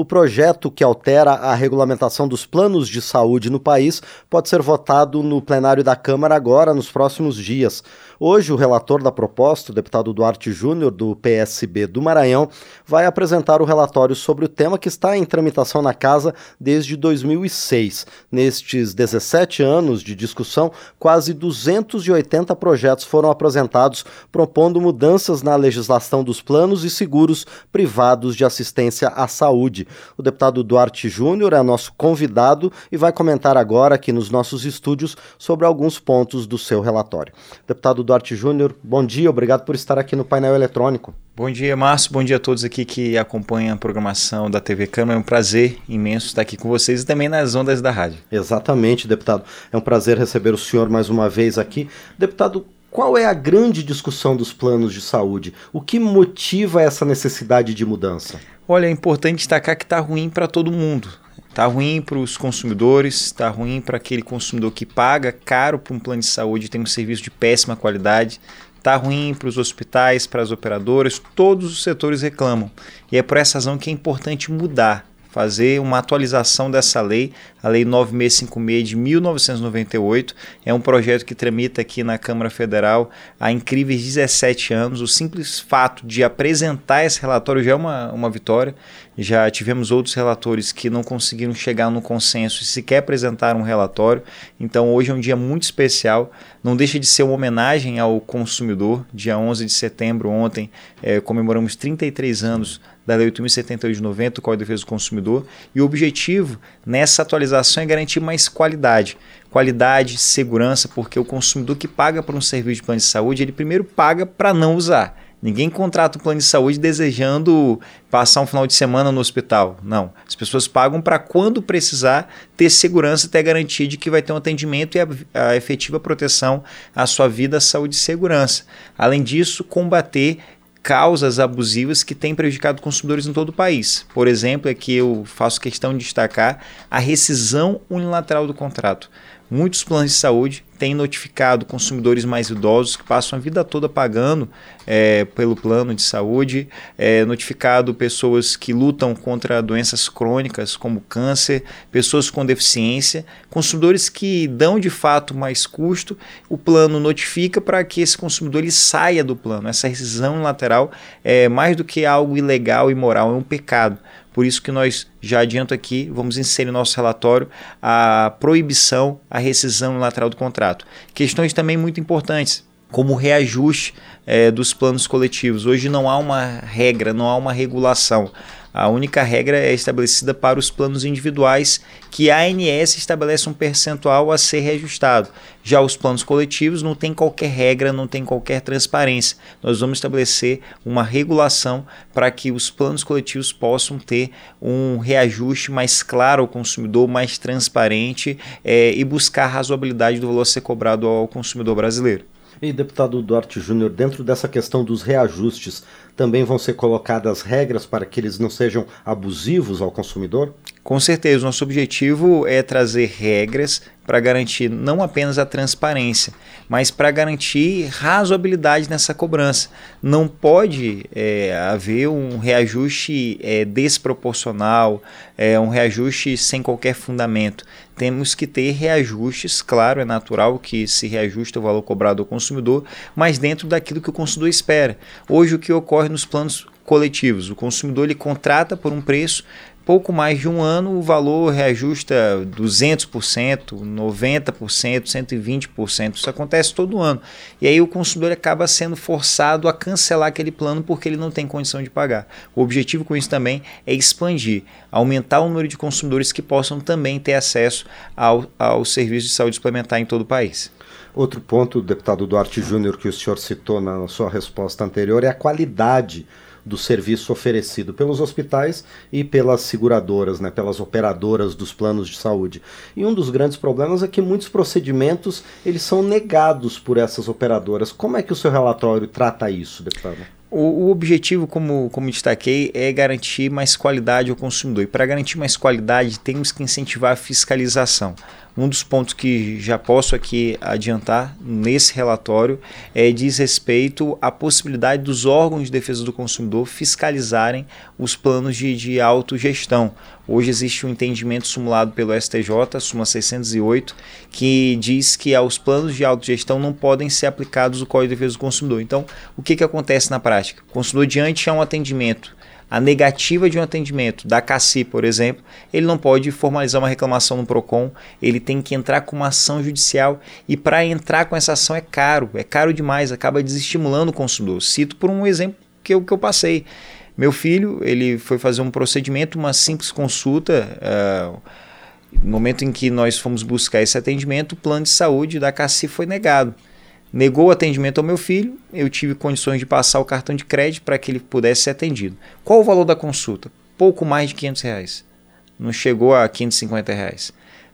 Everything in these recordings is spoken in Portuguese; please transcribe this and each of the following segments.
O projeto que altera a regulamentação dos planos de saúde no país pode ser votado no plenário da Câmara agora, nos próximos dias. Hoje, o relator da proposta, o deputado Duarte Júnior, do PSB do Maranhão, vai apresentar o relatório sobre o tema que está em tramitação na Casa desde 2006. Nestes 17 anos de discussão, quase 280 projetos foram apresentados propondo mudanças na legislação dos planos e seguros privados de assistência à saúde. O deputado Duarte Júnior é nosso convidado e vai comentar agora aqui nos nossos estúdios sobre alguns pontos do seu relatório. Deputado Duarte Júnior, bom dia, obrigado por estar aqui no painel eletrônico. Bom dia, Márcio. Bom dia a todos aqui que acompanham a programação da TV Câmara. É um prazer imenso estar aqui com vocês e também nas ondas da rádio. Exatamente, deputado. É um prazer receber o senhor mais uma vez aqui. Deputado, qual é a grande discussão dos planos de saúde? O que motiva essa necessidade de mudança? Olha, é importante destacar que está ruim para todo mundo. Está ruim para os consumidores, está ruim para aquele consumidor que paga caro por um plano de saúde e tem um serviço de péssima qualidade. Está ruim para os hospitais, para as operadoras, todos os setores reclamam. E é por essa razão que é importante mudar fazer uma atualização dessa lei, a Lei 9656 de 1998. É um projeto que tramita aqui na Câmara Federal há incríveis 17 anos. O simples fato de apresentar esse relatório já é uma, uma vitória. Já tivemos outros relatores que não conseguiram chegar no consenso e sequer apresentar um relatório. Então hoje é um dia muito especial. Não deixa de ser uma homenagem ao consumidor. Dia 11 de setembro, ontem, é, comemoramos 33 anos da Lei 8.078 de 90, o Código de Defesa do Consumidor, e o objetivo nessa atualização é garantir mais qualidade. Qualidade, segurança, porque o consumidor que paga por um serviço de plano de saúde, ele primeiro paga para não usar. Ninguém contrata um plano de saúde desejando passar um final de semana no hospital. Não. As pessoas pagam para quando precisar ter segurança, ter garantia de que vai ter um atendimento e a, a efetiva proteção à sua vida, saúde e segurança. Além disso, combater causas abusivas que têm prejudicado consumidores em todo o país. Por exemplo, é que eu faço questão de destacar a rescisão unilateral do contrato. Muitos planos de saúde têm notificado consumidores mais idosos que passam a vida toda pagando é, pelo plano de saúde, é, notificado pessoas que lutam contra doenças crônicas como câncer, pessoas com deficiência, consumidores que dão de fato mais custo, o plano notifica para que esse consumidor ele saia do plano. Essa rescisão lateral é mais do que algo ilegal e moral, é um pecado. Por isso que nós, já adianto aqui, vamos inserir no nosso relatório a proibição, a rescisão lateral do contrato. Questões também muito importantes, como reajuste é, dos planos coletivos. Hoje não há uma regra, não há uma regulação. A única regra é estabelecida para os planos individuais, que a ANS estabelece um percentual a ser reajustado. Já os planos coletivos não tem qualquer regra, não tem qualquer transparência. Nós vamos estabelecer uma regulação para que os planos coletivos possam ter um reajuste mais claro ao consumidor, mais transparente é, e buscar a razoabilidade do valor a ser cobrado ao consumidor brasileiro. E deputado Duarte Júnior, dentro dessa questão dos reajustes, também vão ser colocadas regras para que eles não sejam abusivos ao consumidor? Com certeza, nosso objetivo é trazer regras para garantir não apenas a transparência, mas para garantir razoabilidade nessa cobrança. Não pode é, haver um reajuste é, desproporcional, é, um reajuste sem qualquer fundamento. Temos que ter reajustes, claro, é natural que se reajuste o valor cobrado ao consumidor, mas dentro daquilo que o consumidor espera. Hoje o que ocorre nos planos coletivos, o consumidor ele contrata por um preço, pouco mais de um ano, o valor reajusta 200%, 90%, 120%. Isso acontece todo ano. E aí o consumidor acaba sendo forçado a cancelar aquele plano porque ele não tem condição de pagar. O objetivo com isso também é expandir, aumentar o número de consumidores que possam também ter acesso ao, ao serviço de saúde suplementar em todo o país. Outro ponto, deputado Duarte Júnior, que o senhor citou na sua resposta anterior, é a qualidade do serviço oferecido pelos hospitais e pelas seguradoras, né, pelas operadoras dos planos de saúde. E um dos grandes problemas é que muitos procedimentos eles são negados por essas operadoras. Como é que o seu relatório trata isso, deputado? O, o, objetivo, como, como destaquei, é garantir mais qualidade ao consumidor. E para garantir mais qualidade, temos que incentivar a fiscalização. Um dos pontos que já posso aqui adiantar nesse relatório é, diz respeito à possibilidade dos órgãos de defesa do consumidor fiscalizarem os planos de, de autogestão. Hoje existe um entendimento simulado pelo STJ, Suma 608, que diz que aos planos de autogestão não podem ser aplicados o Código de Defesa do Consumidor. Então, o que, que acontece na prática? O consumidor, diante a um atendimento. A negativa de um atendimento da CACI, por exemplo, ele não pode formalizar uma reclamação no PROCON, ele tem que entrar com uma ação judicial. E para entrar com essa ação é caro, é caro demais, acaba desestimulando o consumidor. Cito por um exemplo que eu, que eu passei. Meu filho, ele foi fazer um procedimento, uma simples consulta, uh, no momento em que nós fomos buscar esse atendimento, o plano de saúde da CACI foi negado negou o atendimento ao meu filho, eu tive condições de passar o cartão de crédito para que ele pudesse ser atendido. Qual o valor da consulta? Pouco mais de 500 reais. Não chegou a 550 reais.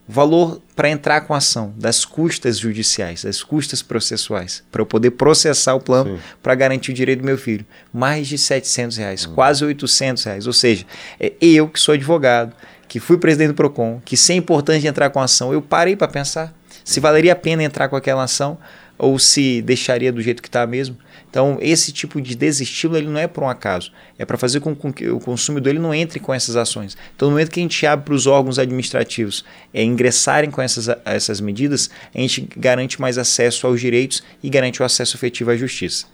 Valor para entrar com a ação das custas judiciais, das custas processuais, para eu poder processar o plano para garantir o direito do meu filho. Mais de 700 reais, hum. quase 800 reais. Ou seja, é eu que sou advogado, que fui presidente do PROCON, que se é importante entrar com a ação, eu parei para pensar se valeria a pena entrar com aquela ação ou se deixaria do jeito que está mesmo. Então, esse tipo de desestímulo ele não é por um acaso, é para fazer com, que o consumidor ele não entre com essas ações. Então, no momento que a gente abre para os órgãos administrativos é, ingressarem com essas, essas medidas, a gente garante mais acesso aos direitos e garante o acesso efetivo à justiça.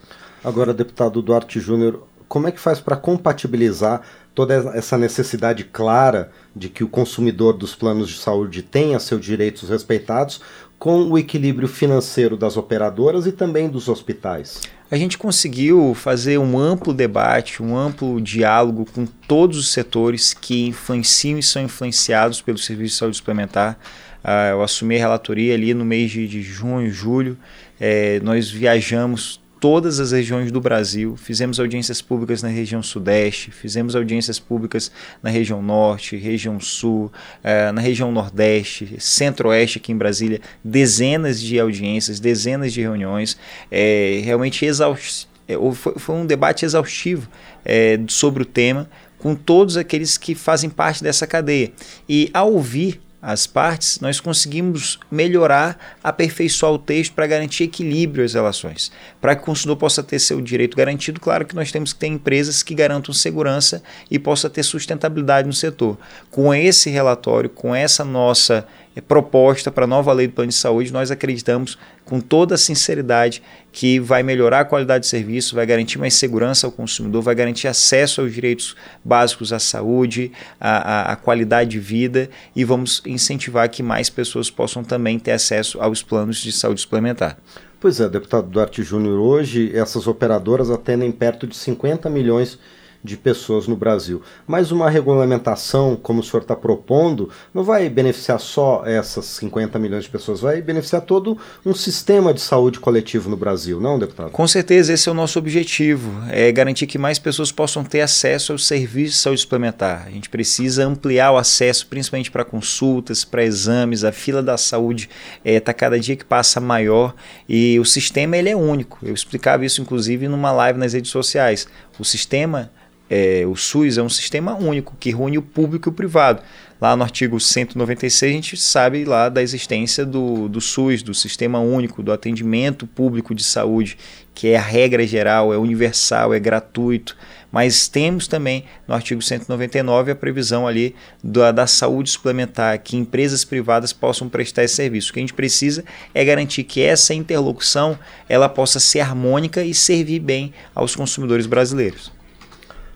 Agora, deputado Duarte Júnior, como é que faz para compatibilizar toda essa necessidade clara de que o consumidor dos planos de saúde tenha seus direitos respeitados com o equilíbrio financeiro das operadoras e também dos hospitais? A gente conseguiu fazer um amplo debate, um amplo diálogo com todos os setores que influenciam e são influenciados pelo Serviço de Saúde Suplementar. Uh, eu assumi a relatoria ali no mês de, de junho, julho. É, nós viajamos todas as regiões do Brasil, fizemos audiências públicas na região Sudeste, fizemos audiências públicas na região Norte, região Sul, eh, na região Nordeste, Centro-Oeste aqui em Brasília, dezenas de audiências, dezenas de reuniões, é, realmente exaust... Eh, foi, foi, um debate exaustivo é, sobre o tema com todos aqueles que fazem parte dessa cadeia. E ao ouvir as partes, nós conseguimos melhorar, aperfeiçoar o texto para garantir equilíbrio às relações. Para que o consumidor possa ter seu direito garantido, claro que nós temos que ter empresas que garantam segurança e possa ter sustentabilidade no setor. Com esse relatório, com essa nossa proposta para a nova lei do plano de saúde, nós acreditamos com toda a sinceridade que vai melhorar a qualidade de serviço, vai garantir mais segurança ao consumidor, vai garantir acesso aos direitos básicos à saúde, à, à, à qualidade de vida e vamos incentivar que mais pessoas possam também ter acesso aos planos de saúde suplementar. Pois é, deputado Duarte Júnior, hoje essas operadoras atendem perto de 50 milhões de de pessoas no Brasil. Mas uma regulamentação, como o senhor está propondo, não vai beneficiar só essas 50 milhões de pessoas, vai beneficiar todo um sistema de saúde coletivo no Brasil, não, deputado? Com certeza, esse é o nosso objetivo, é garantir que mais pessoas possam ter acesso aos serviços de saúde suplementar. A gente precisa ampliar o acesso, principalmente para consultas, para exames, a fila da saúde está eh, é, cada dia que passa maior e o sistema ele é único. Eu explicava isso, inclusive, numa live nas redes sociais. O sistema é, o SUS é um sistema único que reúne o público e o privado. Lá no artigo 196 a gente sabe lá da existência do, do SUS, do Sistema Único, do atendimento público de saúde, que é a regra geral, é universal, é gratuito. Mas temos também no artigo 199 a previsão ali da, da saúde suplementar, que empresas privadas possam prestar esse serviço. O que a gente precisa é garantir que essa interlocução ela possa ser harmônica e servir bem aos consumidores brasileiros.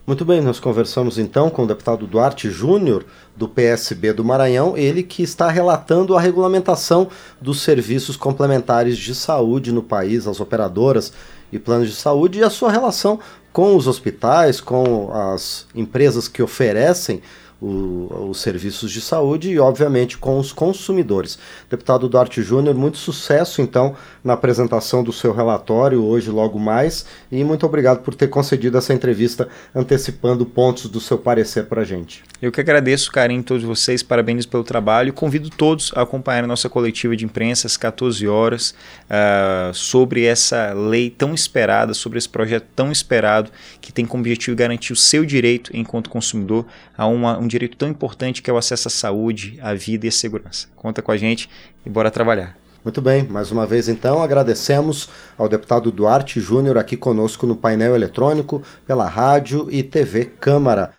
Muito bem, nós conversamos então com o deputado Duarte Júnior, do PSB do Maranhão, ele que está relatando a regulamentação dos serviços complementares de saúde no país, as operadoras e planos de saúde e a sua relação com os hospitais, com as empresas que oferecem o, os serviços de saúde e, obviamente, com os consumidores. Deputado Duarte Júnior, muito sucesso, então, na apresentação do seu relatório hoje, logo mais, e muito obrigado por ter concedido essa entrevista antecipando pontos do seu parecer para a gente. Eu que agradeço o carinho de todos vocês, parabéns pelo trabalho e convido todos a acompanhar a nossa coletiva de imprensa às 14 horas uh, sobre essa lei tão esperada, sobre esse projeto tão esperado que tem como objetivo garantir o seu direito enquanto consumidor a uma, um direito tão importante que é o acesso à saúde, à vida e à segurança. Conta com a gente e bora trabalhar. Muito bem, mais uma vez então agradecemos ao deputado Duarte Júnior aqui conosco no painel eletrônico, pela rádio e TV Câmara.